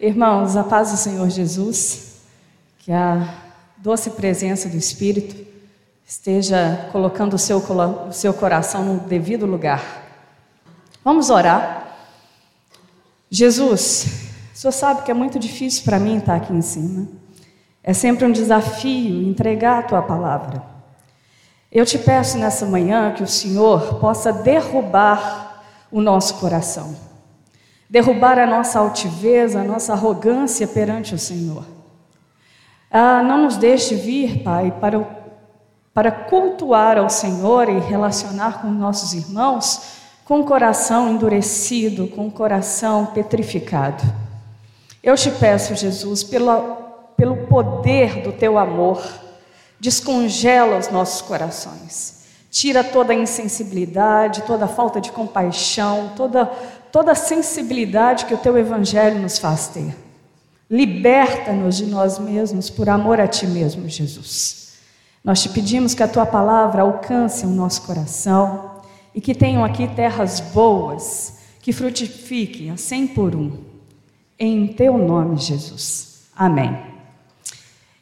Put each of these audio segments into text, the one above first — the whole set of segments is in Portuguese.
Irmãos, a paz do Senhor Jesus, que a doce presença do Espírito esteja colocando o seu, o seu coração no devido lugar. Vamos orar. Jesus, o Senhor sabe que é muito difícil para mim estar aqui em cima. É sempre um desafio entregar a tua palavra. Eu te peço nessa manhã que o Senhor possa derrubar o nosso coração derrubar a nossa altivez, a nossa arrogância perante o Senhor. Ah, não nos deixe vir, Pai, para, para cultuar ao Senhor e relacionar com nossos irmãos com o coração endurecido, com o coração petrificado. Eu te peço, Jesus, pelo, pelo poder do teu amor, descongela os nossos corações. Tira toda a insensibilidade, toda a falta de compaixão, toda toda a sensibilidade que o teu evangelho nos faz ter. Liberta-nos de nós mesmos por amor a ti mesmo, Jesus. Nós te pedimos que a tua palavra alcance o nosso coração e que tenham aqui terras boas, que frutifiquem a cem por um. Em teu nome, Jesus. Amém.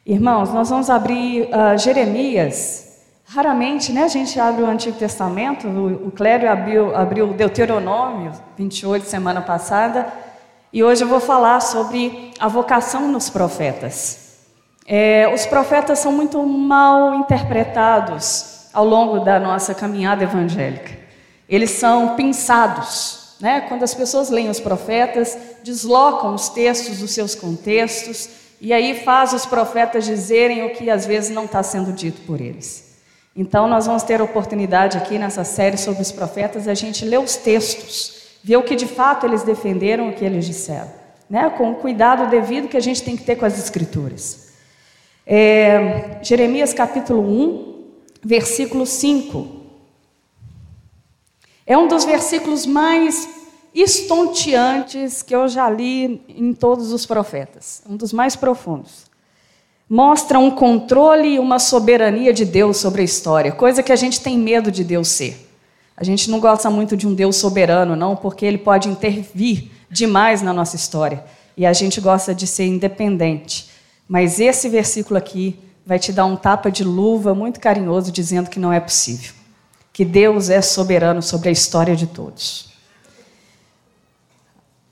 Irmãos, nós vamos abrir uh, Jeremias Raramente, né, a gente abre o Antigo Testamento, o, o Clério abriu, abriu Deuteronômio 28 semana passada, e hoje eu vou falar sobre a vocação nos profetas. É, os profetas são muito mal interpretados ao longo da nossa caminhada evangélica. Eles são pensados. Né? Quando as pessoas leem os profetas, deslocam os textos dos seus contextos e aí faz os profetas dizerem o que às vezes não está sendo dito por eles. Então, nós vamos ter a oportunidade aqui nessa série sobre os profetas, a gente ler os textos, ver o que de fato eles defenderam, o que eles disseram, né? com o cuidado devido que a gente tem que ter com as Escrituras. É, Jeremias capítulo 1, versículo 5. É um dos versículos mais estonteantes que eu já li em todos os profetas, um dos mais profundos mostra um controle e uma soberania de Deus sobre a história, coisa que a gente tem medo de Deus ser. A gente não gosta muito de um Deus soberano, não, porque ele pode intervir demais na nossa história. E a gente gosta de ser independente. Mas esse versículo aqui vai te dar um tapa de luva muito carinhoso, dizendo que não é possível. Que Deus é soberano sobre a história de todos.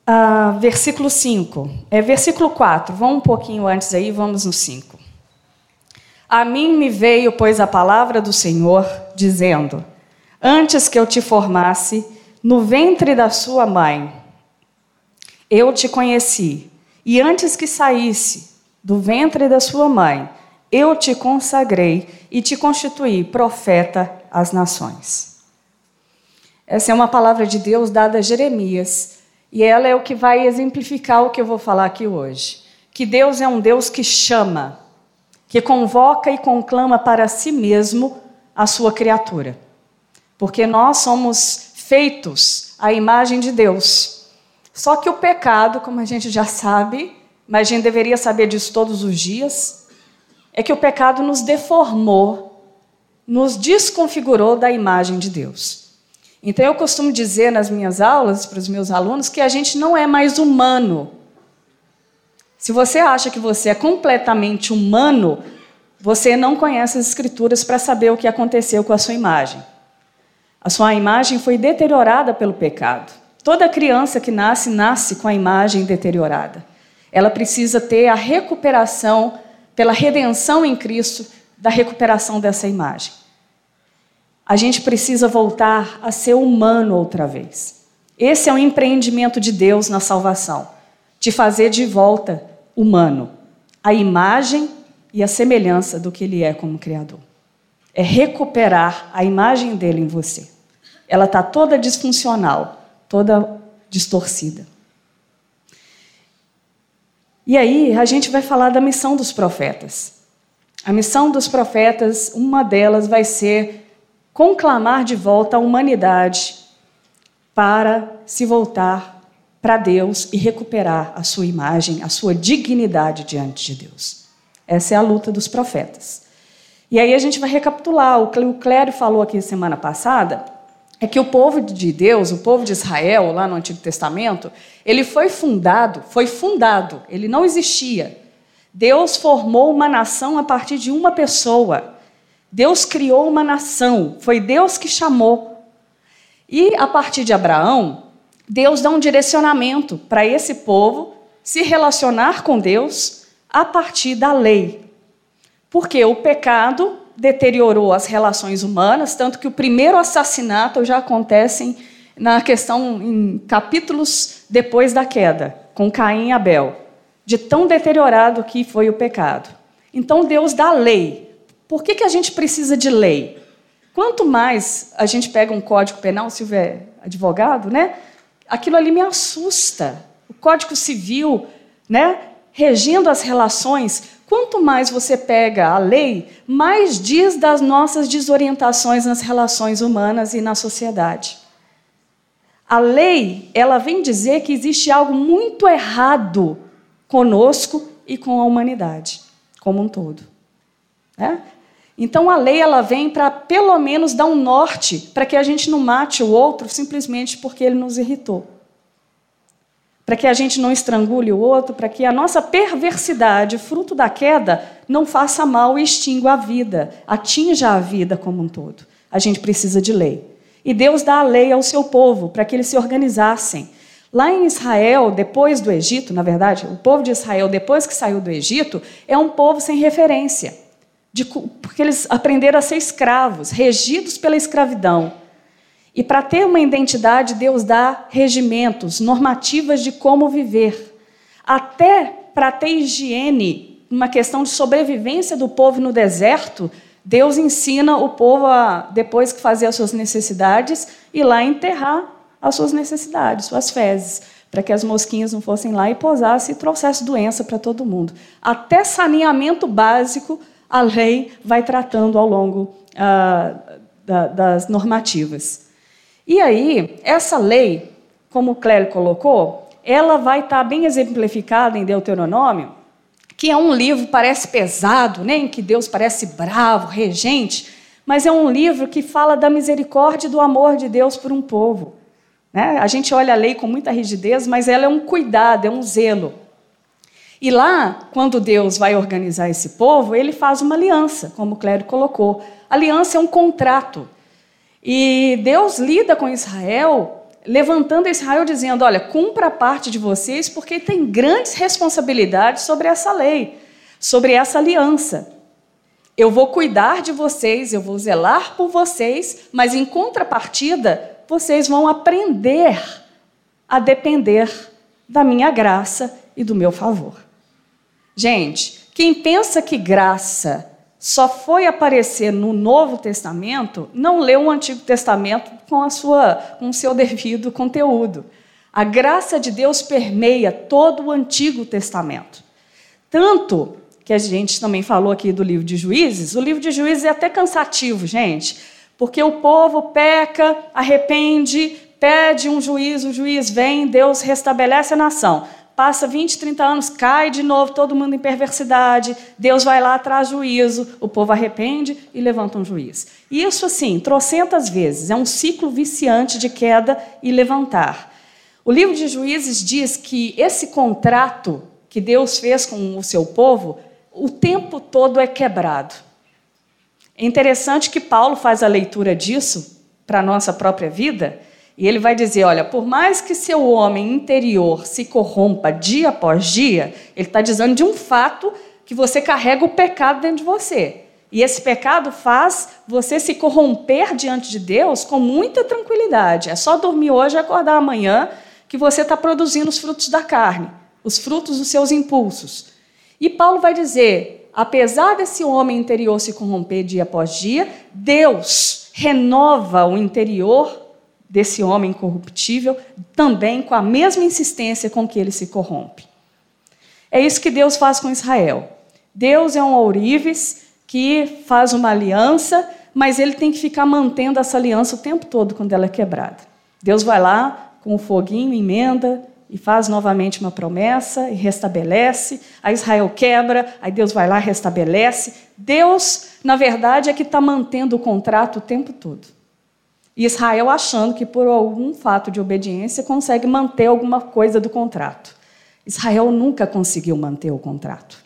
Ah, versículo 5. É versículo 4. Vamos um pouquinho antes aí, vamos no 5. A mim me veio, pois, a palavra do Senhor, dizendo: Antes que eu te formasse no ventre da sua mãe, eu te conheci, e antes que saísse do ventre da sua mãe, eu te consagrei e te constituí profeta às nações. Essa é uma palavra de Deus dada a Jeremias e ela é o que vai exemplificar o que eu vou falar aqui hoje. Que Deus é um Deus que chama, que convoca e conclama para si mesmo a sua criatura. Porque nós somos feitos à imagem de Deus. Só que o pecado, como a gente já sabe, mas a gente deveria saber disso todos os dias, é que o pecado nos deformou, nos desconfigurou da imagem de Deus. Então eu costumo dizer nas minhas aulas para os meus alunos que a gente não é mais humano. Se você acha que você é completamente humano, você não conhece as escrituras para saber o que aconteceu com a sua imagem. A sua imagem foi deteriorada pelo pecado. Toda criança que nasce, nasce com a imagem deteriorada. Ela precisa ter a recuperação, pela redenção em Cristo, da recuperação dessa imagem. A gente precisa voltar a ser humano outra vez. Esse é o empreendimento de Deus na salvação, de fazer de volta humano, a imagem e a semelhança do que ele é como Criador. É recuperar a imagem dele em você. Ela está toda disfuncional, toda distorcida. E aí a gente vai falar da missão dos profetas. A missão dos profetas, uma delas vai ser conclamar de volta a humanidade para se voltar para Deus e recuperar a sua imagem, a sua dignidade diante de Deus. Essa é a luta dos profetas. E aí a gente vai recapitular. O que o Clério falou aqui semana passada é que o povo de Deus, o povo de Israel, lá no Antigo Testamento, ele foi fundado, foi fundado, ele não existia. Deus formou uma nação a partir de uma pessoa. Deus criou uma nação, foi Deus que chamou. E a partir de Abraão, Deus dá um direcionamento para esse povo se relacionar com Deus a partir da lei. Porque o pecado deteriorou as relações humanas, tanto que o primeiro assassinato já acontece na questão em capítulos depois da queda, com Caim e Abel, de tão deteriorado que foi o pecado. Então Deus dá lei. Por que, que a gente precisa de lei? Quanto mais a gente pega um código penal, se houver advogado, né? Aquilo ali me assusta. O Código Civil, né? Regindo as relações, Quanto mais você pega a lei, mais diz das nossas desorientações nas relações humanas e na sociedade. A lei, ela vem dizer que existe algo muito errado conosco e com a humanidade como um todo. Né? Então a lei ela vem para pelo menos dar um norte para que a gente não mate o outro simplesmente porque ele nos irritou para que a gente não estrangule o outro, para que a nossa perversidade, fruto da queda, não faça mal e extingua a vida, atinja a vida como um todo. A gente precisa de lei. E Deus dá a lei ao seu povo para que eles se organizassem. Lá em Israel, depois do Egito, na verdade, o povo de Israel, depois que saiu do Egito, é um povo sem referência, de, porque eles aprenderam a ser escravos, regidos pela escravidão. E para ter uma identidade, Deus dá regimentos, normativas de como viver. Até para ter higiene, uma questão de sobrevivência do povo no deserto, Deus ensina o povo a, depois que fazer as suas necessidades, ir lá enterrar as suas necessidades, suas fezes, para que as mosquinhas não fossem lá e pousassem e trouxessem doença para todo mundo. Até saneamento básico, a lei vai tratando ao longo ah, da, das normativas. E aí, essa lei, como o Clélio colocou, ela vai estar bem exemplificada em Deuteronômio, que é um livro parece pesado, né, em que Deus parece bravo, regente, mas é um livro que fala da misericórdia e do amor de Deus por um povo. Né? A gente olha a lei com muita rigidez, mas ela é um cuidado, é um zelo. E lá, quando Deus vai organizar esse povo, ele faz uma aliança, como o Clério colocou. Aliança é um contrato. E Deus lida com Israel, levantando Israel dizendo: Olha, cumpra a parte de vocês, porque tem grandes responsabilidades sobre essa lei, sobre essa aliança. Eu vou cuidar de vocês, eu vou zelar por vocês, mas em contrapartida, vocês vão aprender a depender da minha graça e do meu favor. Gente, quem pensa que graça só foi aparecer no Novo Testamento, não leu o Antigo Testamento com, a sua, com o seu devido conteúdo. A graça de Deus permeia todo o Antigo Testamento. Tanto que a gente também falou aqui do livro de Juízes, o livro de Juízes é até cansativo, gente, porque o povo peca, arrepende, pede um juiz, o juiz vem, Deus restabelece a nação passa 20, 30 anos, cai de novo, todo mundo em perversidade, Deus vai lá, traz juízo, o povo arrepende e levanta um juiz. Isso, assim, trocentas vezes, é um ciclo viciante de queda e levantar. O livro de Juízes diz que esse contrato que Deus fez com o seu povo, o tempo todo é quebrado. É interessante que Paulo faz a leitura disso para a nossa própria vida, e ele vai dizer: olha, por mais que seu homem interior se corrompa dia após dia, ele está dizendo de um fato que você carrega o pecado dentro de você. E esse pecado faz você se corromper diante de Deus com muita tranquilidade. É só dormir hoje e acordar amanhã que você está produzindo os frutos da carne, os frutos dos seus impulsos. E Paulo vai dizer: apesar desse homem interior se corromper dia após dia, Deus renova o interior desse homem corruptível, também com a mesma insistência com que ele se corrompe. É isso que Deus faz com Israel. Deus é um ourives que faz uma aliança, mas ele tem que ficar mantendo essa aliança o tempo todo quando ela é quebrada. Deus vai lá com o foguinho, emenda e faz novamente uma promessa e restabelece. Aí Israel quebra, aí Deus vai lá restabelece. Deus, na verdade, é que está mantendo o contrato o tempo todo. Israel achando que por algum fato de obediência consegue manter alguma coisa do contrato. Israel nunca conseguiu manter o contrato.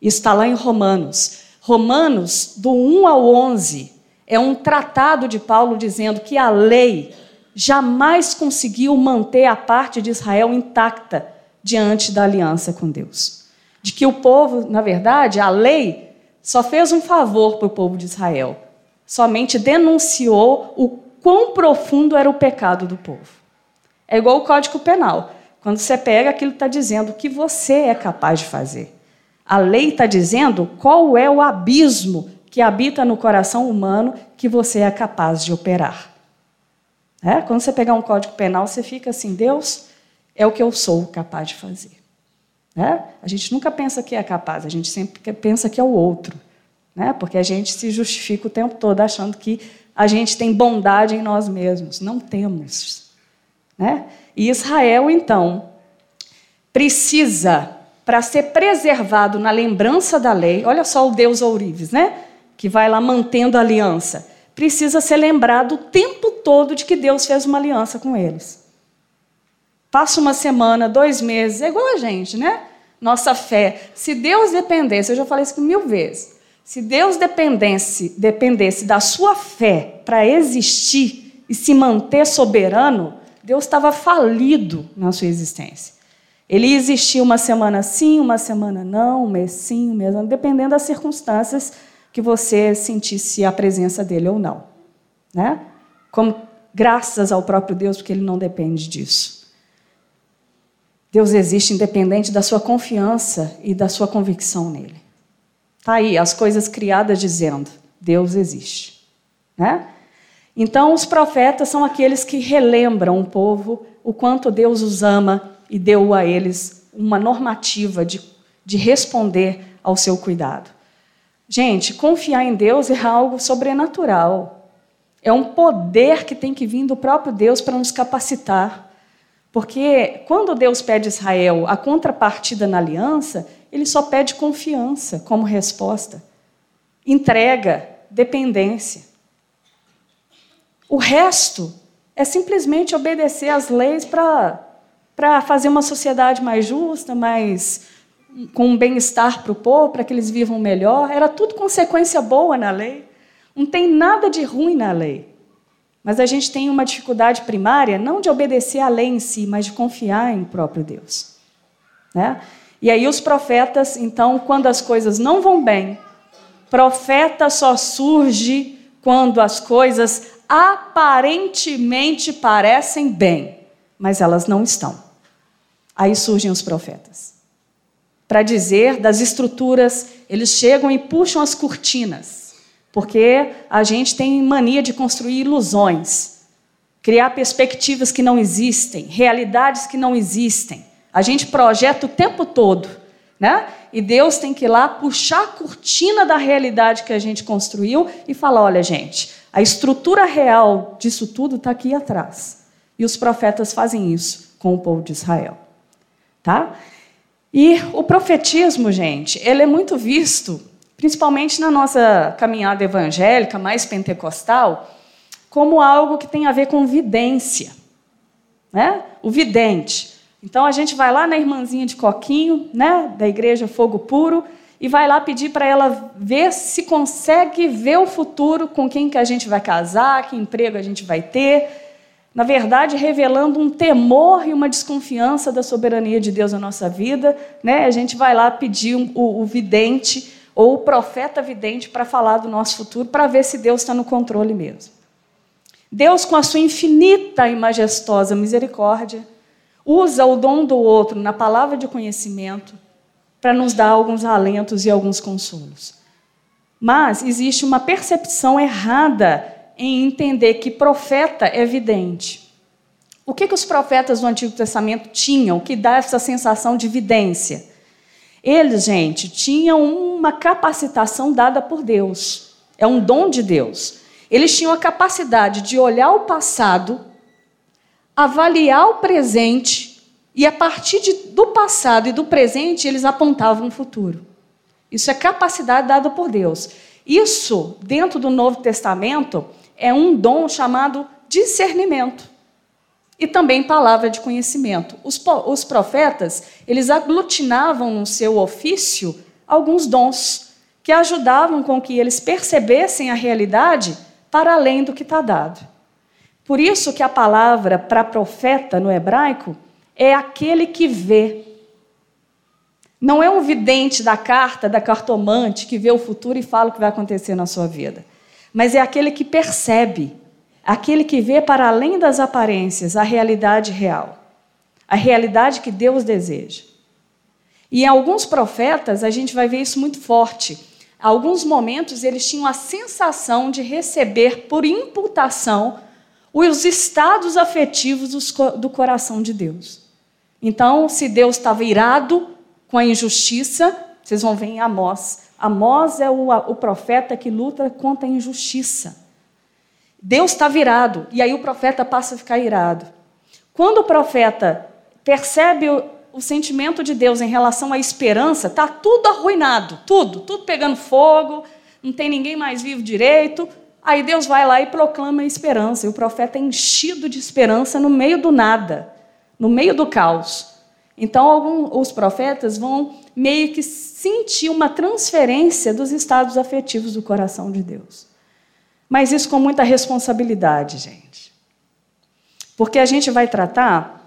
Isso está lá em Romanos. Romanos, do 1 ao 11, é um tratado de Paulo dizendo que a lei jamais conseguiu manter a parte de Israel intacta diante da aliança com Deus. De que o povo, na verdade, a lei só fez um favor para o povo de Israel, somente denunciou o quão profundo era o pecado do povo. É igual o Código Penal. Quando você pega, aquilo está dizendo o que você é capaz de fazer. A lei está dizendo qual é o abismo que habita no coração humano que você é capaz de operar. É? Quando você pegar um código penal, você fica assim: Deus é o que eu sou capaz de fazer. É? A gente nunca pensa que é capaz, a gente sempre pensa que é o outro. Né? Porque a gente se justifica o tempo todo achando que a gente tem bondade em nós mesmos. Não temos. Né? E Israel, então, precisa, para ser preservado na lembrança da lei, olha só o Deus ourives, né? que vai lá mantendo a aliança, precisa ser lembrado o tempo todo de que Deus fez uma aliança com eles. Passa uma semana, dois meses, é igual a gente, né? Nossa fé. Se Deus dependesse, eu já falei isso mil vezes, se Deus dependesse, dependesse da sua fé para existir e se manter soberano, Deus estava falido na sua existência. Ele existia uma semana sim, uma semana não, um mês sim, um mês não, dependendo das circunstâncias que você sentisse a presença dele ou não. Né? Como graças ao próprio Deus, porque ele não depende disso. Deus existe independente da sua confiança e da sua convicção nele. Está aí, as coisas criadas dizendo: Deus existe. Né? Então, os profetas são aqueles que relembram o povo o quanto Deus os ama e deu a eles uma normativa de, de responder ao seu cuidado. Gente, confiar em Deus é algo sobrenatural. É um poder que tem que vir do próprio Deus para nos capacitar. Porque quando Deus pede a Israel a contrapartida na aliança, ele só pede confiança como resposta, entrega, dependência. O resto é simplesmente obedecer às leis para fazer uma sociedade mais justa, mais com um bem-estar para o povo, para que eles vivam melhor. Era tudo consequência boa na lei. Não tem nada de ruim na lei. Mas a gente tem uma dificuldade primária, não de obedecer à lei em si, mas de confiar em próprio Deus. Né? E aí os profetas, então, quando as coisas não vão bem, profeta só surge quando as coisas aparentemente parecem bem, mas elas não estão. Aí surgem os profetas. Para dizer das estruturas, eles chegam e puxam as cortinas, porque a gente tem mania de construir ilusões, criar perspectivas que não existem, realidades que não existem. A gente projeta o tempo todo, né? E Deus tem que ir lá puxar a cortina da realidade que a gente construiu e falar: olha, gente, a estrutura real disso tudo está aqui atrás. E os profetas fazem isso com o povo de Israel. Tá? E o profetismo, gente, ele é muito visto, principalmente na nossa caminhada evangélica mais pentecostal, como algo que tem a ver com vidência. Né? O vidente. Então a gente vai lá na irmãzinha de Coquinho, né, da igreja Fogo Puro, e vai lá pedir para ela ver se consegue ver o futuro com quem que a gente vai casar, que emprego a gente vai ter. Na verdade, revelando um temor e uma desconfiança da soberania de Deus na nossa vida, né? A gente vai lá pedir um, o, o vidente ou o profeta vidente para falar do nosso futuro, para ver se Deus está no controle mesmo. Deus, com a sua infinita e majestosa misericórdia, usa o dom do outro na palavra de conhecimento para nos dar alguns alentos e alguns consolos. Mas existe uma percepção errada em entender que profeta é vidente. O que, que os profetas do Antigo Testamento tinham que dá essa sensação de vidência? Eles, gente, tinham uma capacitação dada por Deus. É um dom de Deus. Eles tinham a capacidade de olhar o passado avaliar o presente e, a partir de, do passado e do presente, eles apontavam o futuro. Isso é capacidade dada por Deus. Isso, dentro do Novo Testamento, é um dom chamado discernimento e também palavra de conhecimento. Os, os profetas, eles aglutinavam no seu ofício alguns dons que ajudavam com que eles percebessem a realidade para além do que está dado. Por isso que a palavra para profeta no hebraico é aquele que vê. Não é um vidente da carta, da cartomante, que vê o futuro e fala o que vai acontecer na sua vida. Mas é aquele que percebe, aquele que vê para além das aparências a realidade real, a realidade que Deus deseja. E em alguns profetas a gente vai ver isso muito forte. Alguns momentos eles tinham a sensação de receber por imputação os estados afetivos do coração de Deus. Então, se Deus estava irado com a injustiça, vocês vão ver em Amós. Amós é o, o profeta que luta contra a injustiça. Deus está virado, e aí o profeta passa a ficar irado. Quando o profeta percebe o, o sentimento de Deus em relação à esperança, está tudo arruinado, tudo, tudo pegando fogo, não tem ninguém mais vivo direito. Aí Deus vai lá e proclama a esperança, e o profeta é enchido de esperança no meio do nada, no meio do caos. Então, alguns, os profetas vão meio que sentir uma transferência dos estados afetivos do coração de Deus. Mas isso com muita responsabilidade, gente. Porque a gente vai tratar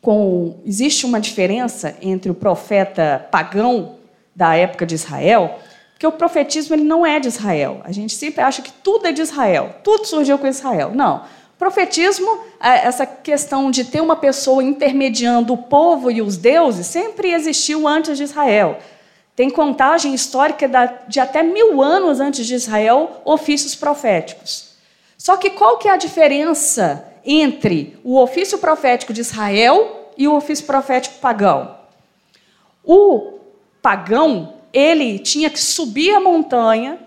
com. Existe uma diferença entre o profeta pagão da época de Israel porque o profetismo ele não é de Israel. A gente sempre acha que tudo é de Israel, tudo surgiu com Israel. Não. Profetismo, essa questão de ter uma pessoa intermediando o povo e os deuses, sempre existiu antes de Israel. Tem contagem histórica de até mil anos antes de Israel, ofícios proféticos. Só que qual que é a diferença entre o ofício profético de Israel e o ofício profético pagão? O pagão ele tinha que subir a montanha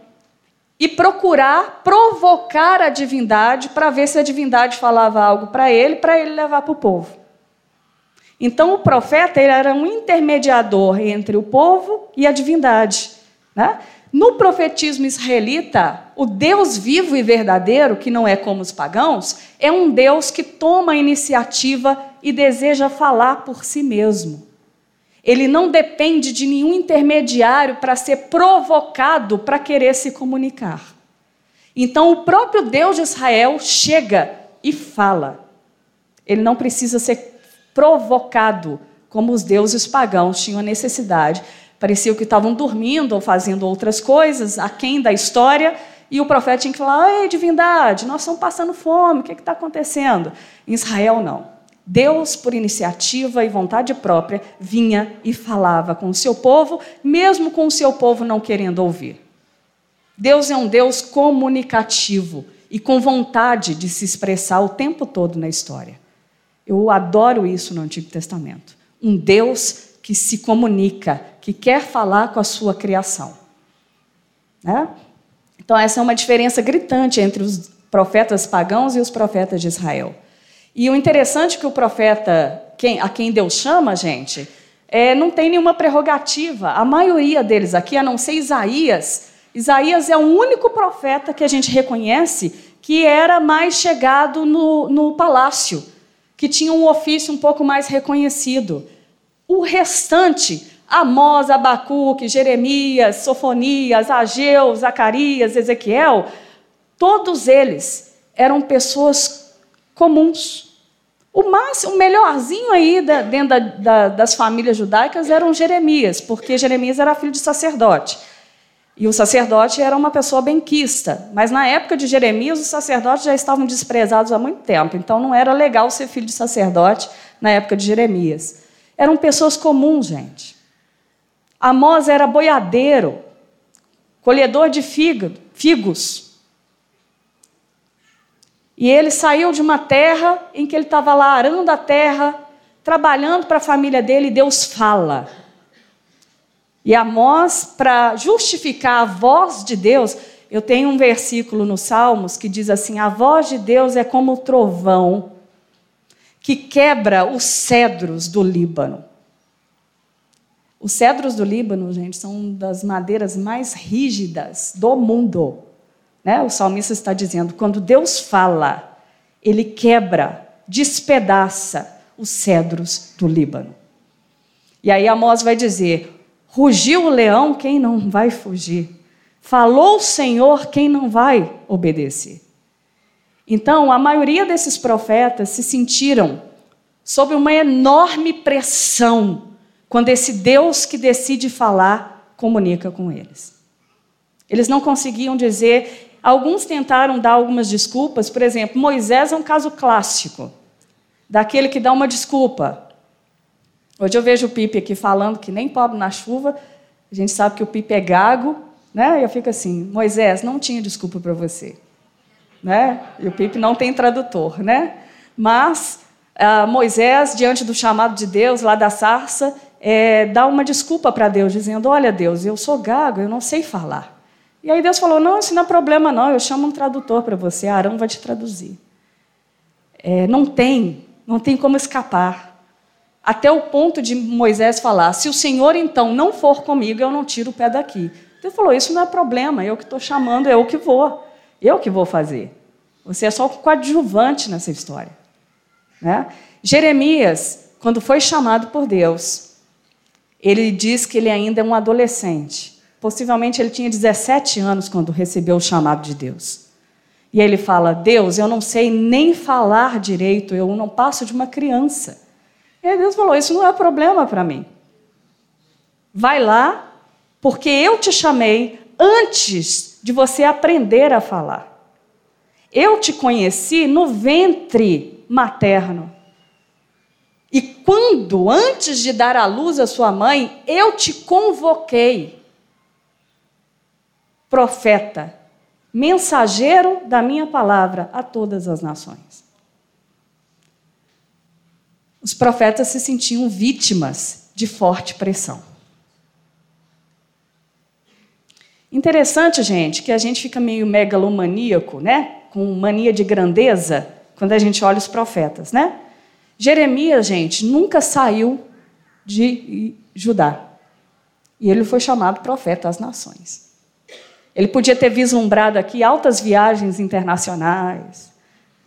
e procurar provocar a divindade para ver se a divindade falava algo para ele, para ele levar para o povo. Então o profeta era um intermediador entre o povo e a divindade. Né? No profetismo israelita, o Deus vivo e verdadeiro, que não é como os pagãos, é um Deus que toma a iniciativa e deseja falar por si mesmo. Ele não depende de nenhum intermediário para ser provocado para querer se comunicar. Então, o próprio Deus de Israel chega e fala. Ele não precisa ser provocado, como os deuses pagãos tinham a necessidade. Parecia que estavam dormindo ou fazendo outras coisas, aquém da história, e o profeta tinha que falar: Ei, divindade, nós estamos passando fome, o que está acontecendo? Em Israel, não. Deus, por iniciativa e vontade própria, vinha e falava com o seu povo, mesmo com o seu povo não querendo ouvir. Deus é um Deus comunicativo e com vontade de se expressar o tempo todo na história. Eu adoro isso no Antigo Testamento. Um Deus que se comunica, que quer falar com a sua criação. Né? Então, essa é uma diferença gritante entre os profetas pagãos e os profetas de Israel. E o interessante é que o profeta, quem, a quem Deus chama, gente, é, não tem nenhuma prerrogativa. A maioria deles aqui, a não ser Isaías, Isaías é o único profeta que a gente reconhece que era mais chegado no, no palácio, que tinha um ofício um pouco mais reconhecido. O restante, Amós, Abacuque, Jeremias, Sofonias, Ageu, Zacarias, Ezequiel, todos eles eram pessoas comuns. O máximo, o melhorzinho aí da, dentro da, da, das famílias judaicas eram Jeremias, porque Jeremias era filho de sacerdote. E o sacerdote era uma pessoa benquista. Mas na época de Jeremias, os sacerdotes já estavam desprezados há muito tempo. Então não era legal ser filho de sacerdote na época de Jeremias. Eram pessoas comuns, gente. Amós era boiadeiro, colhedor de figos. E ele saiu de uma terra em que ele estava lá arando a terra, trabalhando para a família dele, e Deus fala. E Amós, para justificar a voz de Deus, eu tenho um versículo nos Salmos que diz assim: A voz de Deus é como o trovão que quebra os cedros do Líbano. Os cedros do Líbano, gente, são das madeiras mais rígidas do mundo. Né? O salmista está dizendo: quando Deus fala, ele quebra, despedaça os cedros do Líbano. E aí Amós vai dizer: rugiu o leão, quem não vai fugir? Falou o Senhor, quem não vai obedecer? Então, a maioria desses profetas se sentiram sob uma enorme pressão quando esse Deus que decide falar comunica com eles. Eles não conseguiam dizer, alguns tentaram dar algumas desculpas, por exemplo, Moisés é um caso clássico, daquele que dá uma desculpa. Hoje eu vejo o Pipe aqui falando que nem pobre na chuva, a gente sabe que o Pipe é gago, né? E eu fico assim, Moisés, não tinha desculpa para você. Né? E o Pipe não tem tradutor, né? Mas uh, Moisés, diante do chamado de Deus lá da sarça, é, dá uma desculpa para Deus, dizendo: Olha, Deus, eu sou gago, eu não sei falar. E aí Deus falou: Não, isso não é problema, não, eu chamo um tradutor para você, Arão vai te traduzir. É, não tem, não tem como escapar. Até o ponto de Moisés falar: Se o Senhor então não for comigo, eu não tiro o pé daqui. Deus falou: Isso não é problema, eu que estou chamando, eu que vou, eu que vou fazer. Você é só coadjuvante nessa história. Né? Jeremias, quando foi chamado por Deus, ele diz que ele ainda é um adolescente. Possivelmente ele tinha 17 anos quando recebeu o chamado de Deus. E ele fala: Deus, eu não sei nem falar direito, eu não passo de uma criança. E aí Deus falou: Isso não é problema para mim. Vai lá, porque eu te chamei antes de você aprender a falar. Eu te conheci no ventre materno. E quando, antes de dar à luz a sua mãe, eu te convoquei, profeta, mensageiro da minha palavra a todas as nações. Os profetas se sentiam vítimas de forte pressão. Interessante, gente, que a gente fica meio megalomaníaco, né? Com mania de grandeza, quando a gente olha os profetas, né? Jeremias, gente, nunca saiu de Judá. E ele foi chamado profeta às nações. Ele podia ter vislumbrado aqui altas viagens internacionais,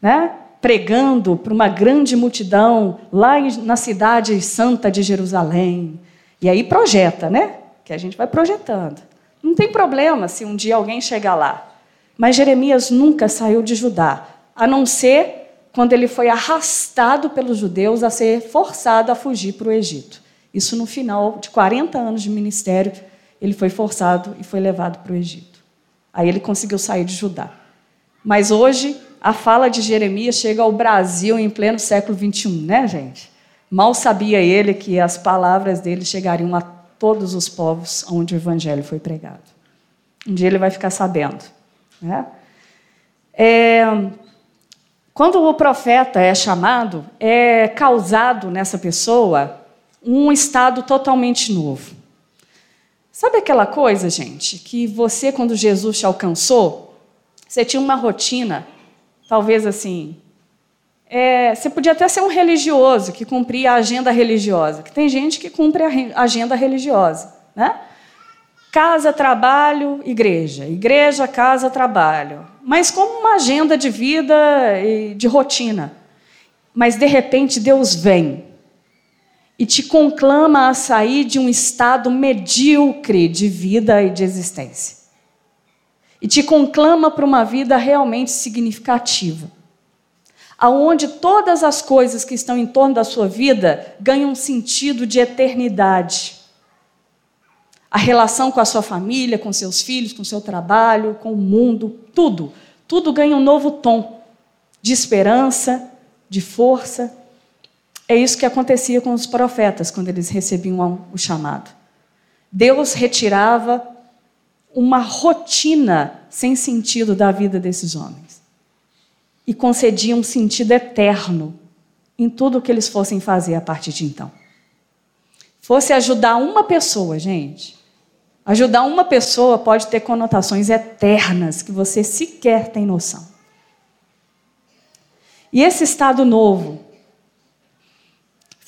né? pregando para uma grande multidão lá na cidade santa de Jerusalém. E aí projeta, né? Que a gente vai projetando. Não tem problema se um dia alguém chegar lá. Mas Jeremias nunca saiu de Judá, a não ser quando ele foi arrastado pelos judeus a ser forçado a fugir para o Egito. Isso no final de 40 anos de ministério, ele foi forçado e foi levado para o Egito. Aí ele conseguiu sair de Judá. Mas hoje, a fala de Jeremias chega ao Brasil em pleno século 21, né, gente? Mal sabia ele que as palavras dele chegariam a todos os povos onde o evangelho foi pregado. Um dia ele vai ficar sabendo. Né? É, quando o profeta é chamado, é causado nessa pessoa um estado totalmente novo. Sabe aquela coisa, gente, que você, quando Jesus te alcançou, você tinha uma rotina, talvez assim. É, você podia até ser um religioso que cumpria a agenda religiosa, que tem gente que cumpre a agenda religiosa, né? Casa, trabalho, igreja. Igreja, casa, trabalho. Mas como uma agenda de vida e de rotina. Mas de repente Deus vem e te conclama a sair de um estado medíocre de vida e de existência. E te conclama para uma vida realmente significativa. Aonde todas as coisas que estão em torno da sua vida ganham sentido de eternidade a relação com a sua família, com seus filhos, com seu trabalho, com o mundo, tudo. Tudo ganha um novo tom de esperança, de força. É isso que acontecia com os profetas quando eles recebiam o chamado. Deus retirava uma rotina sem sentido da vida desses homens e concedia um sentido eterno em tudo o que eles fossem fazer a partir de então. Fosse ajudar uma pessoa, gente, Ajudar uma pessoa pode ter conotações eternas que você sequer tem noção. E esse estado novo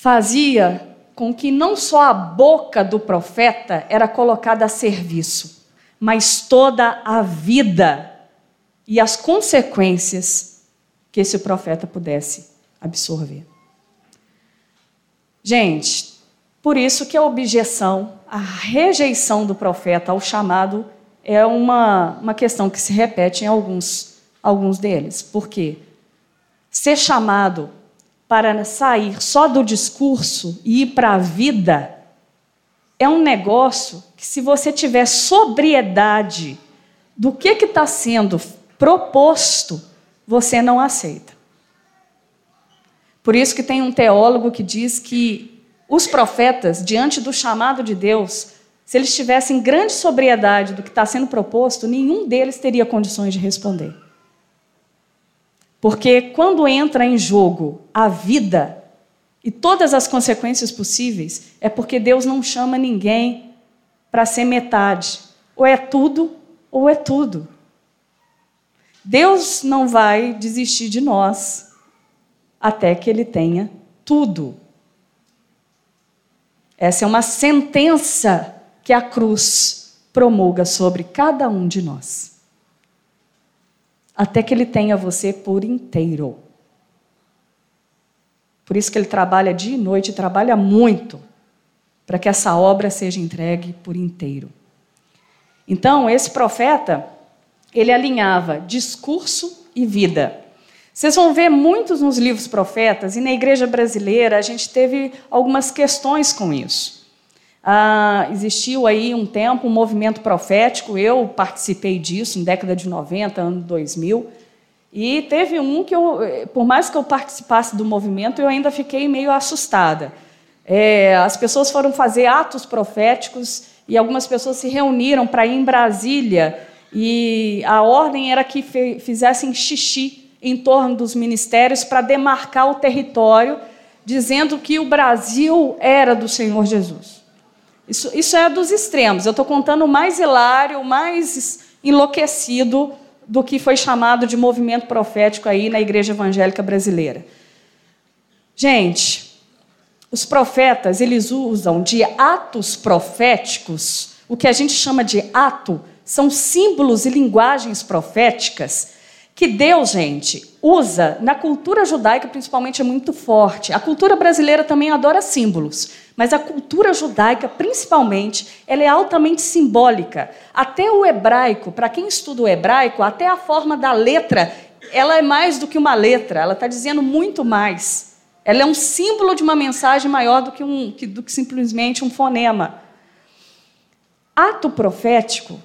fazia com que não só a boca do profeta era colocada a serviço, mas toda a vida e as consequências que esse profeta pudesse absorver. Gente, por isso que a objeção, a rejeição do profeta ao chamado é uma, uma questão que se repete em alguns, alguns deles. Por quê? Ser chamado para sair só do discurso e ir para a vida é um negócio que, se você tiver sobriedade do que está sendo proposto, você não aceita. Por isso que tem um teólogo que diz que os profetas, diante do chamado de Deus, se eles tivessem grande sobriedade do que está sendo proposto, nenhum deles teria condições de responder. Porque quando entra em jogo a vida, e todas as consequências possíveis, é porque Deus não chama ninguém para ser metade. Ou é tudo, ou é tudo. Deus não vai desistir de nós até que Ele tenha tudo. Essa é uma sentença que a cruz promulga sobre cada um de nós. Até que Ele tenha você por inteiro. Por isso que ele trabalha dia e noite, trabalha muito para que essa obra seja entregue por inteiro. Então, esse profeta, ele alinhava discurso e vida. Vocês vão ver muitos nos livros profetas, e na igreja brasileira a gente teve algumas questões com isso. Ah, existiu aí um tempo um movimento profético, eu participei disso, em década de 90, ano 2000, e teve um que eu, por mais que eu participasse do movimento, eu ainda fiquei meio assustada. É, as pessoas foram fazer atos proféticos e algumas pessoas se reuniram para ir em Brasília e a ordem era que fizessem xixi em torno dos ministérios para demarcar o território, dizendo que o Brasil era do Senhor Jesus. Isso, isso é dos extremos. Eu estou contando o mais hilário, o mais enlouquecido do que foi chamado de movimento profético aí na igreja evangélica brasileira. Gente, os profetas, eles usam de atos proféticos, o que a gente chama de ato, são símbolos e linguagens proféticas que Deus, gente, usa na cultura judaica, principalmente, é muito forte. A cultura brasileira também adora símbolos, mas a cultura judaica, principalmente, ela é altamente simbólica. Até o hebraico, para quem estuda o hebraico, até a forma da letra, ela é mais do que uma letra, ela está dizendo muito mais. Ela é um símbolo de uma mensagem maior do que, um, do que simplesmente um fonema. Ato profético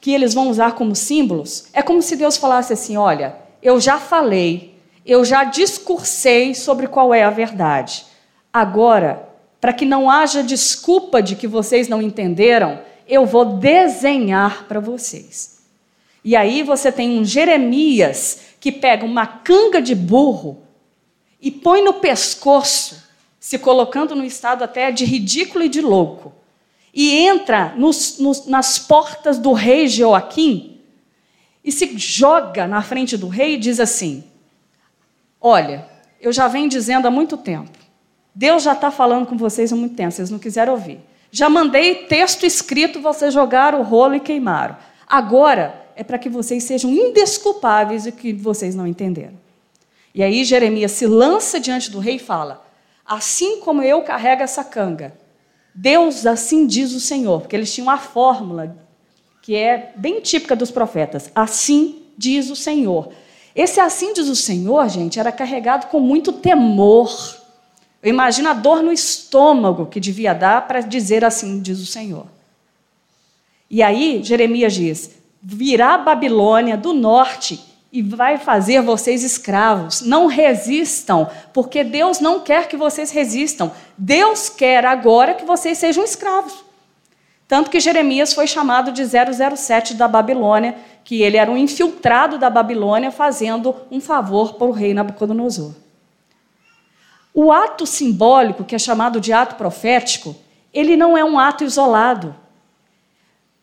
que eles vão usar como símbolos, é como se Deus falasse assim: olha, eu já falei, eu já discursei sobre qual é a verdade. Agora, para que não haja desculpa de que vocês não entenderam, eu vou desenhar para vocês. E aí você tem um Jeremias que pega uma canga de burro e põe no pescoço, se colocando no estado até de ridículo e de louco e entra nos, nos, nas portas do rei Joaquim e se joga na frente do rei e diz assim: Olha, eu já venho dizendo há muito tempo, Deus já está falando com vocês há muito tempo, vocês não quiseram ouvir. Já mandei texto escrito, vocês jogaram o rolo e queimaram. Agora é para que vocês sejam indesculpáveis e que vocês não entenderam. E aí Jeremias se lança diante do rei e fala: Assim como eu carrego essa canga, Deus assim diz o Senhor, porque eles tinham uma fórmula que é bem típica dos profetas. Assim diz o Senhor. Esse assim diz o Senhor, gente, era carregado com muito temor. Eu imagino a dor no estômago que devia dar para dizer assim diz o Senhor. E aí Jeremias diz: virá a Babilônia do norte e vai fazer vocês escravos. Não resistam, porque Deus não quer que vocês resistam. Deus quer agora que vocês sejam escravos. Tanto que Jeremias foi chamado de 007 da Babilônia, que ele era um infiltrado da Babilônia fazendo um favor para o rei Nabucodonosor. O ato simbólico, que é chamado de ato profético, ele não é um ato isolado.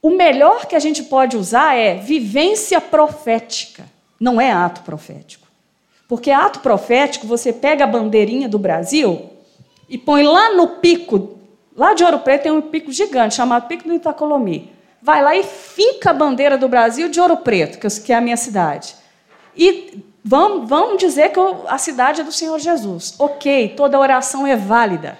O melhor que a gente pode usar é vivência profética não é ato profético. Porque ato profético, você pega a bandeirinha do Brasil e põe lá no pico, lá de Ouro Preto tem um pico gigante chamado Pico do Itacolomi. Vai lá e finca a bandeira do Brasil de Ouro Preto, que é a minha cidade. e vamos, vamos dizer que a cidade é do Senhor Jesus. Ok, toda oração é válida.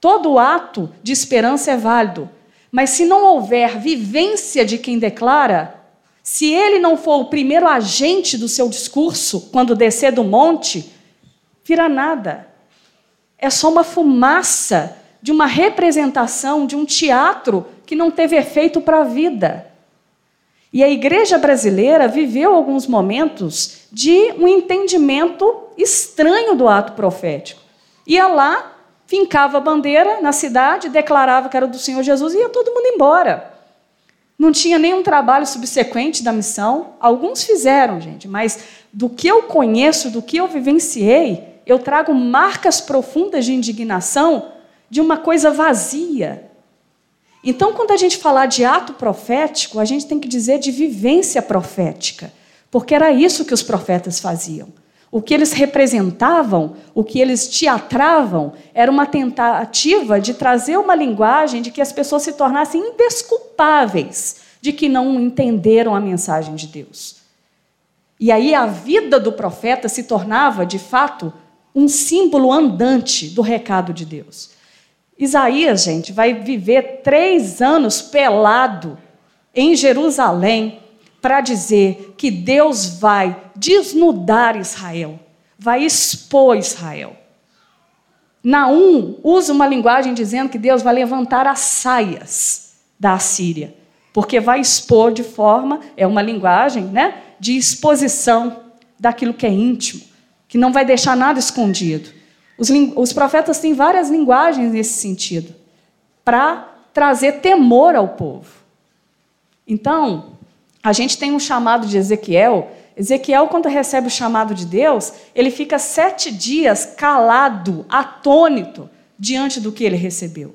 Todo ato de esperança é válido. Mas se não houver vivência de quem declara, se ele não for o primeiro agente do seu discurso quando descer do monte, vira nada. É só uma fumaça de uma representação, de um teatro que não teve efeito para a vida. E a igreja brasileira viveu alguns momentos de um entendimento estranho do ato profético. Ia lá, fincava a bandeira na cidade, declarava que era do Senhor Jesus e ia todo mundo embora. Não tinha nenhum trabalho subsequente da missão. Alguns fizeram, gente, mas do que eu conheço, do que eu vivenciei, eu trago marcas profundas de indignação de uma coisa vazia, então, quando a gente falar de ato profético, a gente tem que dizer de vivência profética, porque era isso que os profetas faziam. O que eles representavam, o que eles teatravam, era uma tentativa de trazer uma linguagem de que as pessoas se tornassem indesculpáveis de que não entenderam a mensagem de Deus. E aí a vida do profeta se tornava, de fato, um símbolo andante do recado de Deus. Isaías, gente, vai viver três anos pelado em Jerusalém para dizer que Deus vai desnudar Israel, vai expor Israel. Naum usa uma linguagem dizendo que Deus vai levantar as saias da Assíria, porque vai expor de forma, é uma linguagem né, de exposição daquilo que é íntimo, que não vai deixar nada escondido. Os, os profetas têm várias linguagens nesse sentido, para trazer temor ao povo. Então, a gente tem um chamado de Ezequiel. Ezequiel, quando recebe o chamado de Deus, ele fica sete dias calado, atônito, diante do que ele recebeu.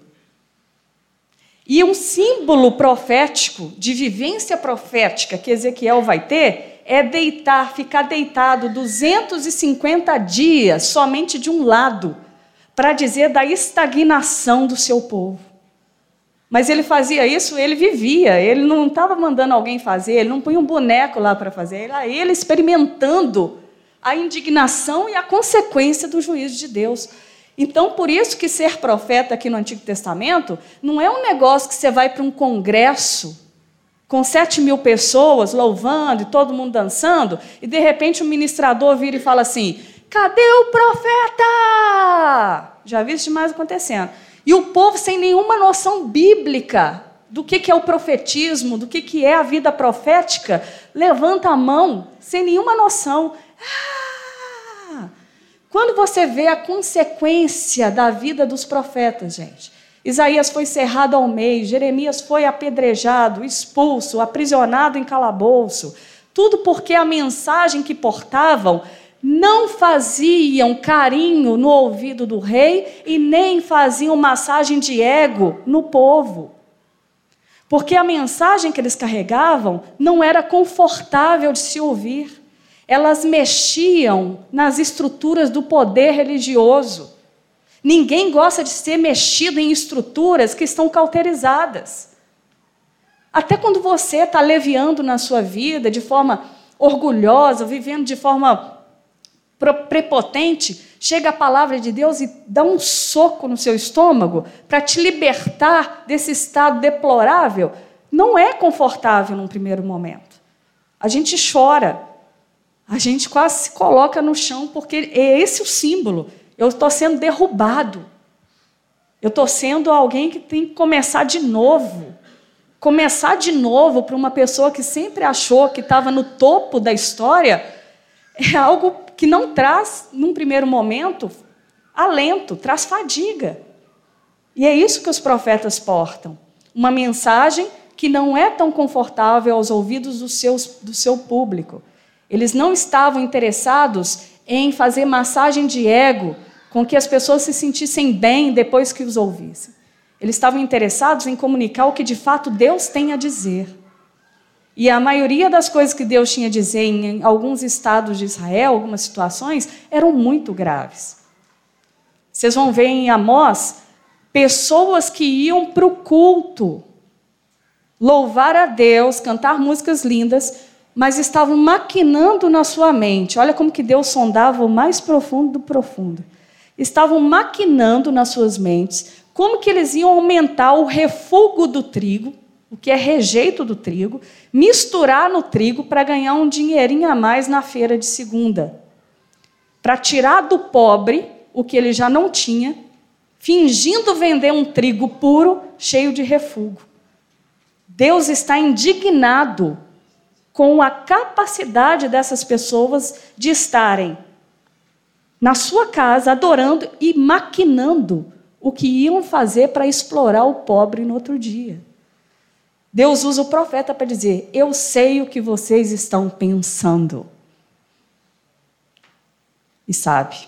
E um símbolo profético, de vivência profética que Ezequiel vai ter, é deitar, ficar deitado 250 dias somente de um lado, para dizer da estagnação do seu povo. Mas ele fazia isso, ele vivia, ele não estava mandando alguém fazer, ele não punha um boneco lá para fazer, era ele experimentando a indignação e a consequência do juízo de Deus. Então, por isso que ser profeta aqui no Antigo Testamento não é um negócio que você vai para um congresso com sete mil pessoas louvando e todo mundo dançando, e de repente o ministrador vira e fala assim: cadê o profeta? Já vi isso demais acontecendo. E o povo sem nenhuma noção bíblica do que, é o profetismo, do que, que é a vida profética, levanta a mão sem nenhuma noção. Ah! Quando você vê a consequência da vida dos profetas, gente, Isaías foi cerrado ao meio, Jeremias foi apedrejado, expulso, aprisionado em calabouço. Tudo porque a mensagem que portavam não faziam carinho no ouvido do rei e nem faziam massagem de ego no povo. Porque a mensagem que eles carregavam não era confortável de se ouvir. Elas mexiam nas estruturas do poder religioso. Ninguém gosta de ser mexido em estruturas que estão cauterizadas. Até quando você está leviando na sua vida de forma orgulhosa, vivendo de forma prepotente, chega a palavra de Deus e dá um soco no seu estômago para te libertar desse estado deplorável, não é confortável num primeiro momento. A gente chora, a gente quase se coloca no chão, porque é esse o símbolo eu estou sendo derrubado. Eu estou sendo alguém que tem que começar de novo. Começar de novo para uma pessoa que sempre achou que estava no topo da história é algo que não traz, num primeiro momento, alento, traz fadiga. E é isso que os profetas portam. Uma mensagem que não é tão confortável aos ouvidos do, seus, do seu público. Eles não estavam interessados em fazer massagem de ego com que as pessoas se sentissem bem depois que os ouvissem. Eles estavam interessados em comunicar o que de fato Deus tem a dizer. E a maioria das coisas que Deus tinha a dizer em alguns estados de Israel, algumas situações, eram muito graves. Vocês vão ver em Amós pessoas que iam para o culto louvar a Deus, cantar músicas lindas, mas estavam maquinando na sua mente. Olha como que Deus sondava o mais profundo do profundo. Estavam maquinando nas suas mentes como que eles iam aumentar o refúgio do trigo, o que é rejeito do trigo, misturar no trigo para ganhar um dinheirinho a mais na feira de segunda. Para tirar do pobre o que ele já não tinha, fingindo vender um trigo puro, cheio de refúgio. Deus está indignado com a capacidade dessas pessoas de estarem na sua casa adorando e maquinando o que iam fazer para explorar o pobre no outro dia. Deus usa o profeta para dizer: Eu sei o que vocês estão pensando. E sabe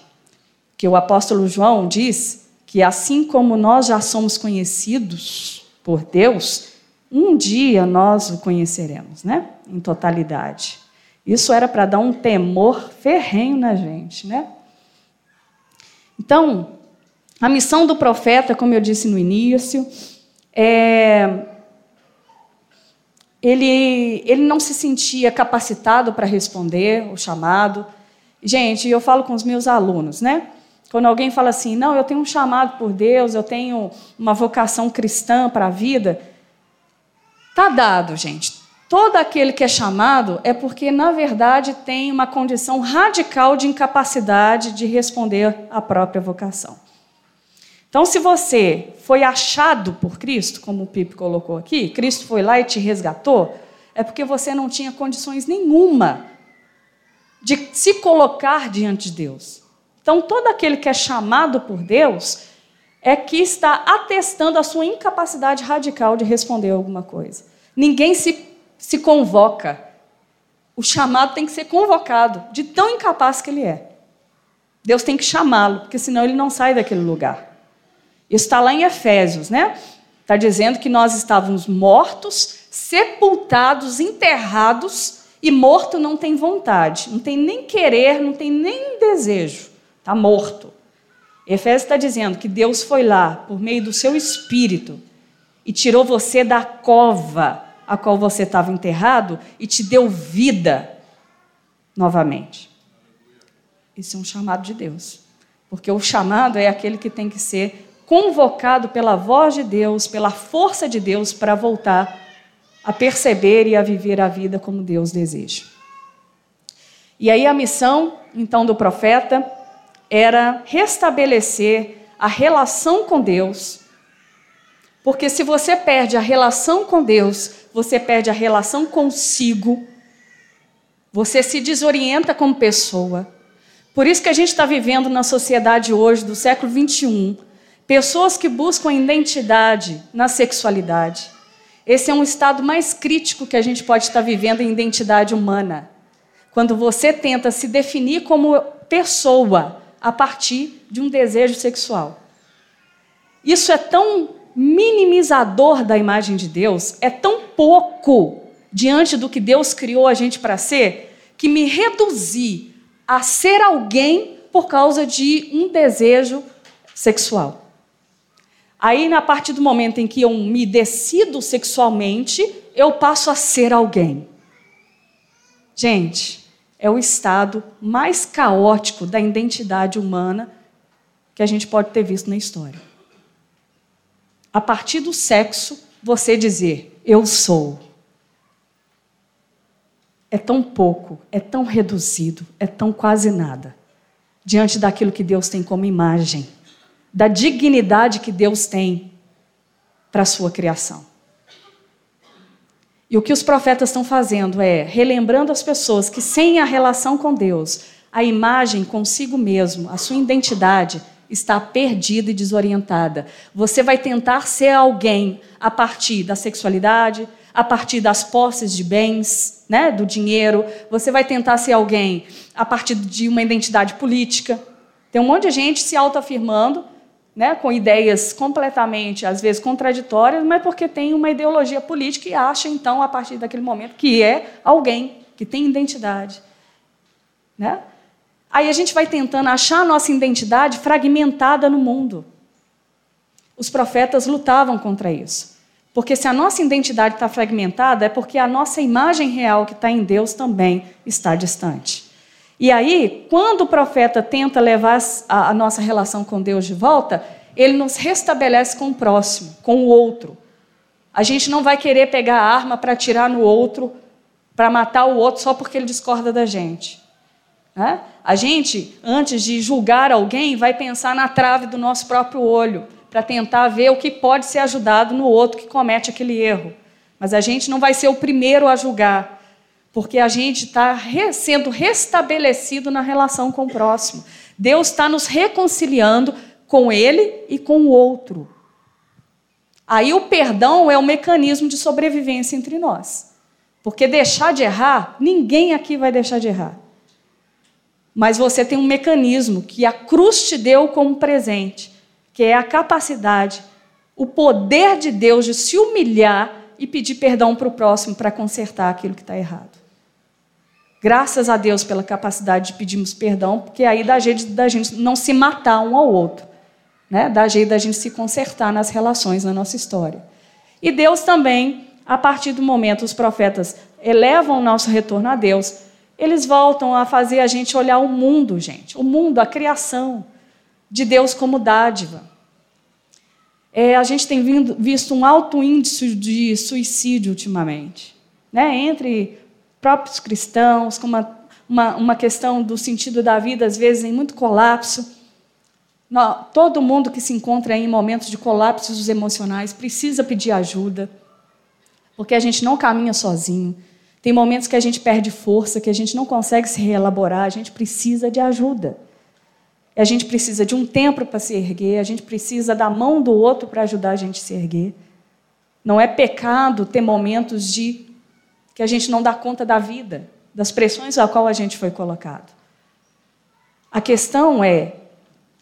que o apóstolo João diz que assim como nós já somos conhecidos por Deus, um dia nós o conheceremos, né? Em totalidade. Isso era para dar um temor ferrenho na gente, né? Então, a missão do profeta, como eu disse no início, é ele, ele não se sentia capacitado para responder o chamado. Gente, eu falo com os meus alunos, né? Quando alguém fala assim, não, eu tenho um chamado por Deus, eu tenho uma vocação cristã para a vida, Está dado, gente. Todo aquele que é chamado é porque, na verdade, tem uma condição radical de incapacidade de responder à própria vocação. Então, se você foi achado por Cristo, como o Pipe colocou aqui, Cristo foi lá e te resgatou, é porque você não tinha condições nenhuma de se colocar diante de Deus. Então, todo aquele que é chamado por Deus é que está atestando a sua incapacidade radical de responder alguma coisa. Ninguém se, se convoca. O chamado tem que ser convocado, de tão incapaz que ele é. Deus tem que chamá-lo, porque senão ele não sai daquele lugar. Isso está lá em Efésios, né? Está dizendo que nós estávamos mortos, sepultados, enterrados, e morto não tem vontade, não tem nem querer, não tem nem desejo. Está morto. Efésios está dizendo que Deus foi lá, por meio do seu espírito, e tirou você da cova a qual você estava enterrado e te deu vida novamente. Isso é um chamado de Deus. Porque o chamado é aquele que tem que ser convocado pela voz de Deus, pela força de Deus, para voltar a perceber e a viver a vida como Deus deseja. E aí a missão, então, do profeta era restabelecer a relação com Deus. Porque se você perde a relação com Deus, você perde a relação consigo, você se desorienta como pessoa. Por isso que a gente está vivendo na sociedade hoje, do século 21, pessoas que buscam identidade na sexualidade. Esse é um estado mais crítico que a gente pode estar vivendo em identidade humana. Quando você tenta se definir como pessoa, a partir de um desejo sexual. Isso é tão minimizador da imagem de Deus, é tão pouco diante do que Deus criou a gente para ser, que me reduzi a ser alguém por causa de um desejo sexual. Aí, a partir do momento em que eu me decido sexualmente, eu passo a ser alguém. Gente, é o estado mais caótico da identidade humana que a gente pode ter visto na história. A partir do sexo, você dizer eu sou. É tão pouco, é tão reduzido, é tão quase nada, diante daquilo que Deus tem como imagem, da dignidade que Deus tem para a sua criação. E o que os profetas estão fazendo é relembrando as pessoas que, sem a relação com Deus, a imagem consigo mesmo, a sua identidade, está perdida e desorientada. Você vai tentar ser alguém a partir da sexualidade, a partir das posses de bens, né, do dinheiro. Você vai tentar ser alguém a partir de uma identidade política. Tem um monte de gente se autoafirmando né, com ideias completamente, às vezes, contraditórias, mas porque tem uma ideologia política e acha, então, a partir daquele momento, que é alguém que tem identidade. Né? Aí a gente vai tentando achar a nossa identidade fragmentada no mundo. Os profetas lutavam contra isso. Porque se a nossa identidade está fragmentada, é porque a nossa imagem real que está em Deus também está distante. E aí, quando o profeta tenta levar a, nossa relação com Deus de volta, ele nos restabelece com o próximo, com o outro. A gente não vai querer pegar a arma para atirar no outro, para matar o outro só porque ele discorda da gente. Né? A gente, antes de julgar alguém, vai pensar na trave do nosso próprio olho, para tentar ver o que pode ser ajudado no outro que comete aquele erro. Mas a gente não vai ser o primeiro a julgar, porque a gente está sendo restabelecido na relação com o próximo. Deus está nos reconciliando com ele e com o outro. Aí o perdão é o mecanismo de sobrevivência entre nós. Porque deixar de errar, ninguém aqui vai deixar de errar. Mas você tem um mecanismo que a cruz te deu como presente, que é a capacidade, o poder de Deus de se humilhar e pedir perdão para o próximo para consertar aquilo que está errado. Graças a Deus pela capacidade de pedirmos perdão, porque aí dá jeito da gente não se matar um ao outro, né? dá jeito da gente se consertar nas relações na nossa história. E Deus também, a partir do momento os profetas elevam o nosso retorno a Deus, eles voltam a fazer a gente olhar o mundo, gente, o mundo, a criação de Deus como dádiva. É, a gente tem vindo, visto um alto índice de suicídio ultimamente, né? entre próprios cristãos, com uma, uma, uma questão do sentido da vida, às vezes, em muito colapso. todo mundo que se encontra em momentos de colapsos emocionais precisa pedir ajuda, porque a gente não caminha sozinho. Tem momentos que a gente perde força, que a gente não consegue se reelaborar, a gente precisa de ajuda. A gente precisa de um tempo para se erguer, a gente precisa da mão do outro para ajudar a gente a se erguer. Não é pecado ter momentos de que a gente não dá conta da vida, das pressões a qual a gente foi colocado. A questão é,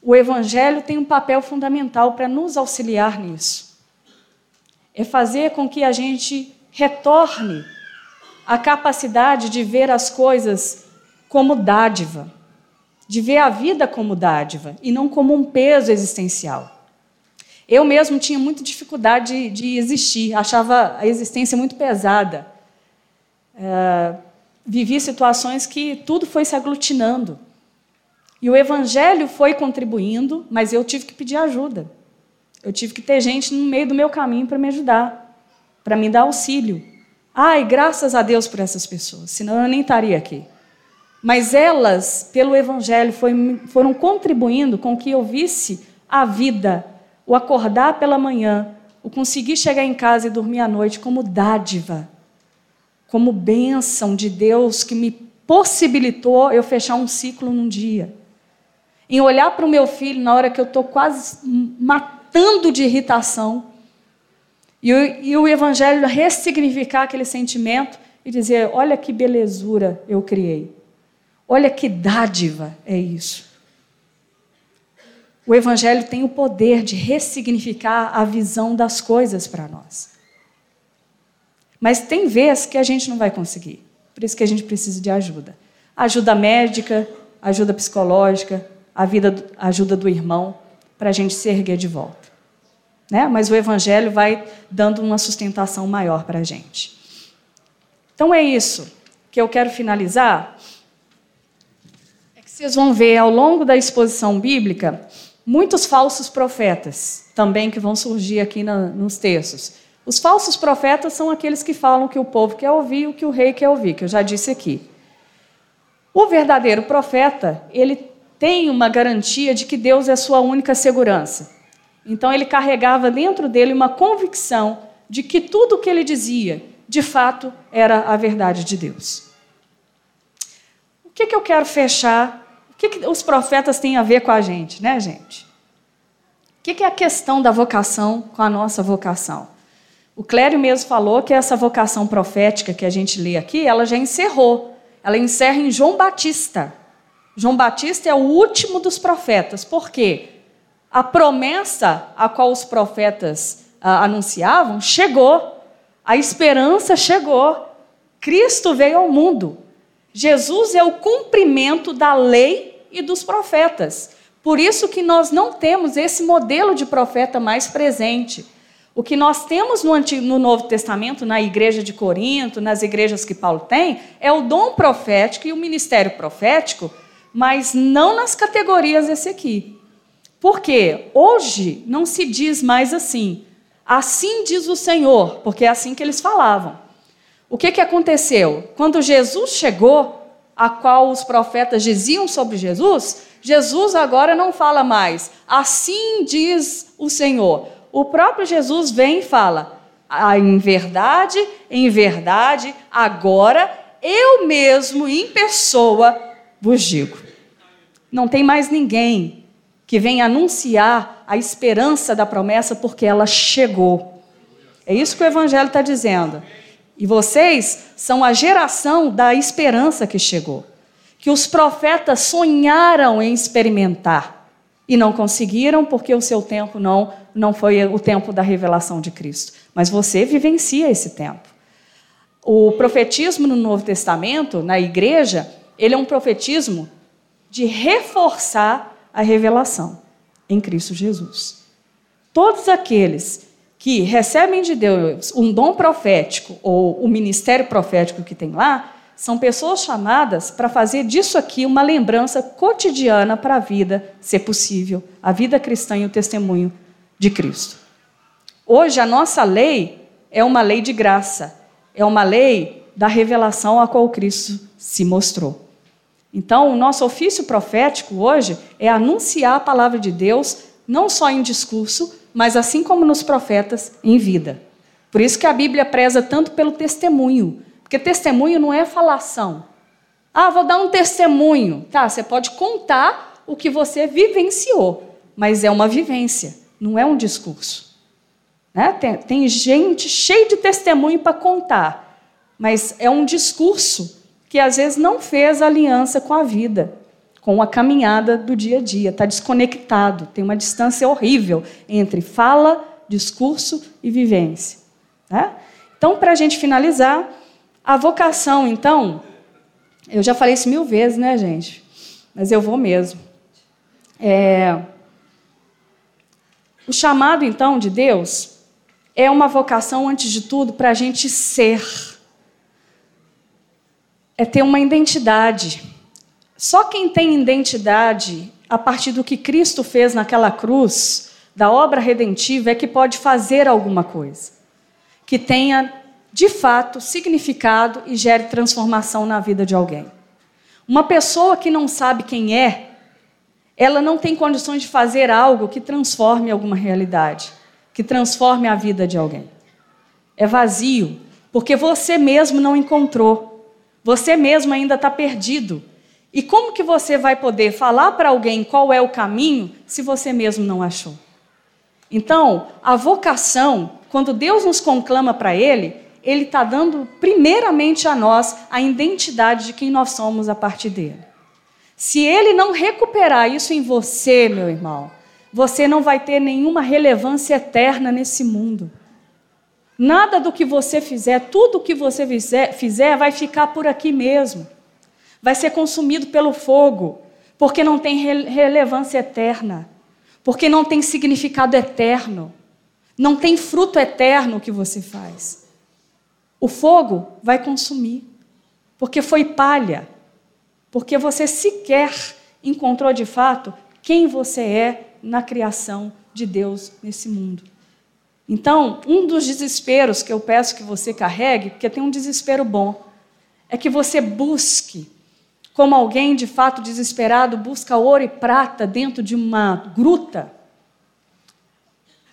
o evangelho tem um papel fundamental para nos auxiliar nisso. É fazer com que a gente retorne a capacidade de ver as coisas como dádiva, de ver a vida como dádiva e não como um peso existencial. Eu mesmo tinha muita dificuldade de, de existir, achava a existência muito pesada. É, vivi situações que tudo foi se aglutinando. E o evangelho foi contribuindo, mas eu tive que pedir ajuda. Eu tive que ter gente no meio do meu caminho para me ajudar, para me dar auxílio. Ai, graças a Deus por essas pessoas, senão eu nem estaria aqui. Mas elas, pelo Evangelho, foram contribuindo com que eu visse a vida, o acordar pela manhã, o conseguir chegar em casa e dormir à noite como dádiva, como bênção de Deus que me possibilitou eu fechar um ciclo num dia. Em olhar para o meu filho na hora que eu estou quase matando de irritação e o, e o Evangelho ressignificar aquele sentimento e dizer: olha que belezura eu criei. Olha que dádiva é isso. O Evangelho tem o poder de ressignificar a visão das coisas para nós. Mas tem vezes que a gente não vai conseguir. Por isso que a gente precisa de ajuda. Ajuda médica, ajuda psicológica, a vida, ajuda do irmão, para a gente se erguer de volta. Né? Mas o Evangelho vai dando uma sustentação maior para a gente. Então é isso que eu quero finalizar. É que vocês vão ver ao longo da exposição bíblica muitos falsos profetas também que vão surgir aqui na, nos textos. Os falsos profetas são aqueles que falam que o povo quer ouvir o que o rei quer ouvir, que eu já disse aqui. O verdadeiro profeta, ele tem uma garantia de que Deus é a sua única segurança. Então ele carregava dentro dele uma convicção de que tudo o que ele dizia, de fato, era a verdade de Deus. O que, que eu quero fechar? O que, que os profetas têm a ver com a gente, né, gente? O que, que é a questão da vocação com a nossa vocação? O Clério mesmo falou que essa vocação profética que a gente lê aqui, ela já encerrou. Ela encerra em João Batista. João Batista é o último dos profetas. Por quê? A promessa a qual os profetas ah, anunciavam chegou, a esperança chegou. Cristo veio ao mundo. Jesus é o cumprimento da lei e dos profetas. Por isso que nós não temos esse modelo de profeta mais presente. O que nós temos no, Antigo, no Novo Testamento, na igreja de Corinto, nas igrejas que Paulo tem, é o dom profético e o ministério profético, mas não nas categorias desse aqui. Porque hoje não se diz mais assim, assim diz o Senhor, porque é assim que eles falavam. O que, que aconteceu? Quando Jesus chegou, a qual os profetas diziam sobre Jesus, Jesus agora não fala mais, assim diz o Senhor o próprio Jesus vem e fala: ah, em verdade, em verdade, agora eu mesmo, em pessoa, vos digo. Não tem mais ninguém que venha anunciar a esperança da promessa porque ela chegou. É isso que o Evangelho está dizendo. E vocês são a geração da esperança que chegou, que os profetas sonharam em experimentar e não conseguiram porque o seu tempo não, não foi o tempo da revelação de Cristo. Mas você vivencia esse tempo. O profetismo no Novo Testamento, na igreja, ele é um profetismo de reforçar a revelação em Cristo Jesus. Todos aqueles que recebem de Deus um dom profético ou o ministério profético que tem lá, são pessoas chamadas para fazer disso aqui uma lembrança cotidiana para a vida, ser possível, a vida cristã e o testemunho de Cristo. Hoje, a nossa lei é uma lei de graça, é uma lei da revelação a qual Cristo se mostrou. Então, o nosso ofício profético hoje é anunciar a palavra de Deus, não só em discurso, mas assim como nos profetas, em vida. Por isso que a Bíblia preza tanto pelo testemunho, porque testemunho não é falação. Ah, vou dar um testemunho. Tá, você pode contar o que você vivenciou, mas é uma vivência, não é um discurso. Né? Tem, tem gente cheia de testemunho para contar, mas é um discurso que às vezes não fez aliança com a vida, com a caminhada do dia a dia, está desconectado, tem uma distância horrível entre fala, discurso e vivência. Né? Então, para a gente finalizar, a vocação, então, eu já falei isso mil vezes, né, gente? Mas eu vou mesmo. É... O chamado, então, de Deus é uma vocação, antes de tudo, para a gente ser. É ter uma identidade. Só quem tem identidade a partir do que Cristo fez naquela cruz, da obra redentiva, é que pode fazer alguma coisa que tenha de fato, significado e gere transformação na vida de alguém. Uma pessoa que não sabe quem é, ela não tem condições de fazer algo que transforme alguma realidade, que transforme a vida de alguém. É vazio, porque você mesmo não encontrou. Você mesmo ainda está perdido. E como que você vai poder falar para alguém qual é o caminho se você mesmo não achou? Então, a vocação, quando Deus nos conclama para Ele, ele está dando primeiramente a nós a identidade de quem nós somos a partir dele. Se ele não recuperar isso em você, meu irmão, você não vai ter nenhuma relevância eterna nesse mundo. Nada do que você fizer, tudo o que você fizer, fizer vai ficar por aqui mesmo. Vai ser consumido pelo fogo, porque não tem relevância eterna, porque não tem significado eterno, não tem fruto eterno o que você faz. O fogo vai consumir, porque foi palha, porque você sequer encontrou de fato quem você é na criação de Deus nesse mundo. Então, um dos desesperos que eu peço que você carregue, porque tem um desespero bom, é que você busque, como alguém de fato desesperado busca ouro e prata dentro de uma gruta,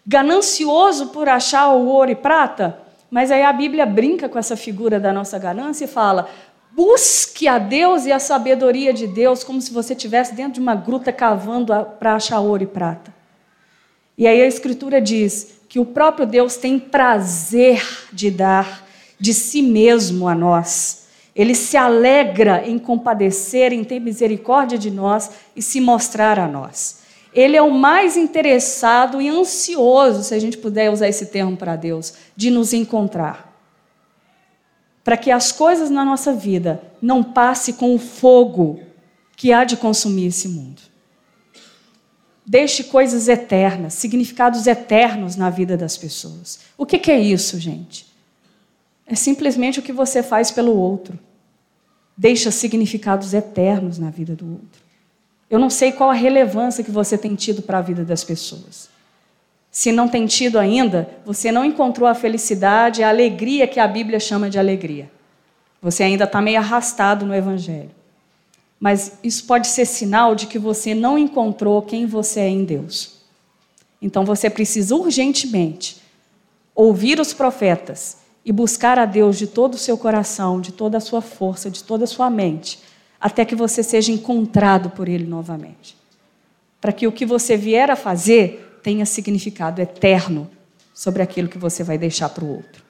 ganancioso por achar o ouro e prata, mas aí a Bíblia brinca com essa figura da nossa ganância e fala: busque a Deus e a sabedoria de Deus, como se você estivesse dentro de uma gruta cavando para achar ouro e prata. E aí a Escritura diz que o próprio Deus tem prazer de dar de si mesmo a nós. Ele se alegra em compadecer, em ter misericórdia de nós e se mostrar a nós. Ele é o mais interessado e ansioso, se a gente puder usar esse termo para Deus, de nos encontrar. Para que as coisas na nossa vida não passem com o fogo que há de consumir esse mundo. Deixe coisas eternas, significados eternos na vida das pessoas. O que, que é isso, gente? É simplesmente o que você faz pelo outro. Deixa significados eternos na vida do outro. Eu não sei qual a relevância que você tem tido para a vida das pessoas. Se não tem tido ainda, você não encontrou a felicidade, a alegria que a Bíblia chama de alegria. Você ainda está meio arrastado no Evangelho. Mas isso pode ser sinal de que você não encontrou quem você é em Deus. Então você precisa urgentemente ouvir os profetas e buscar a Deus de todo o seu coração, de toda a sua força, de toda a sua mente, até que você seja encontrado por Ele novamente. Para que o que você vier a fazer tenha significado eterno sobre aquilo que você vai deixar para o outro.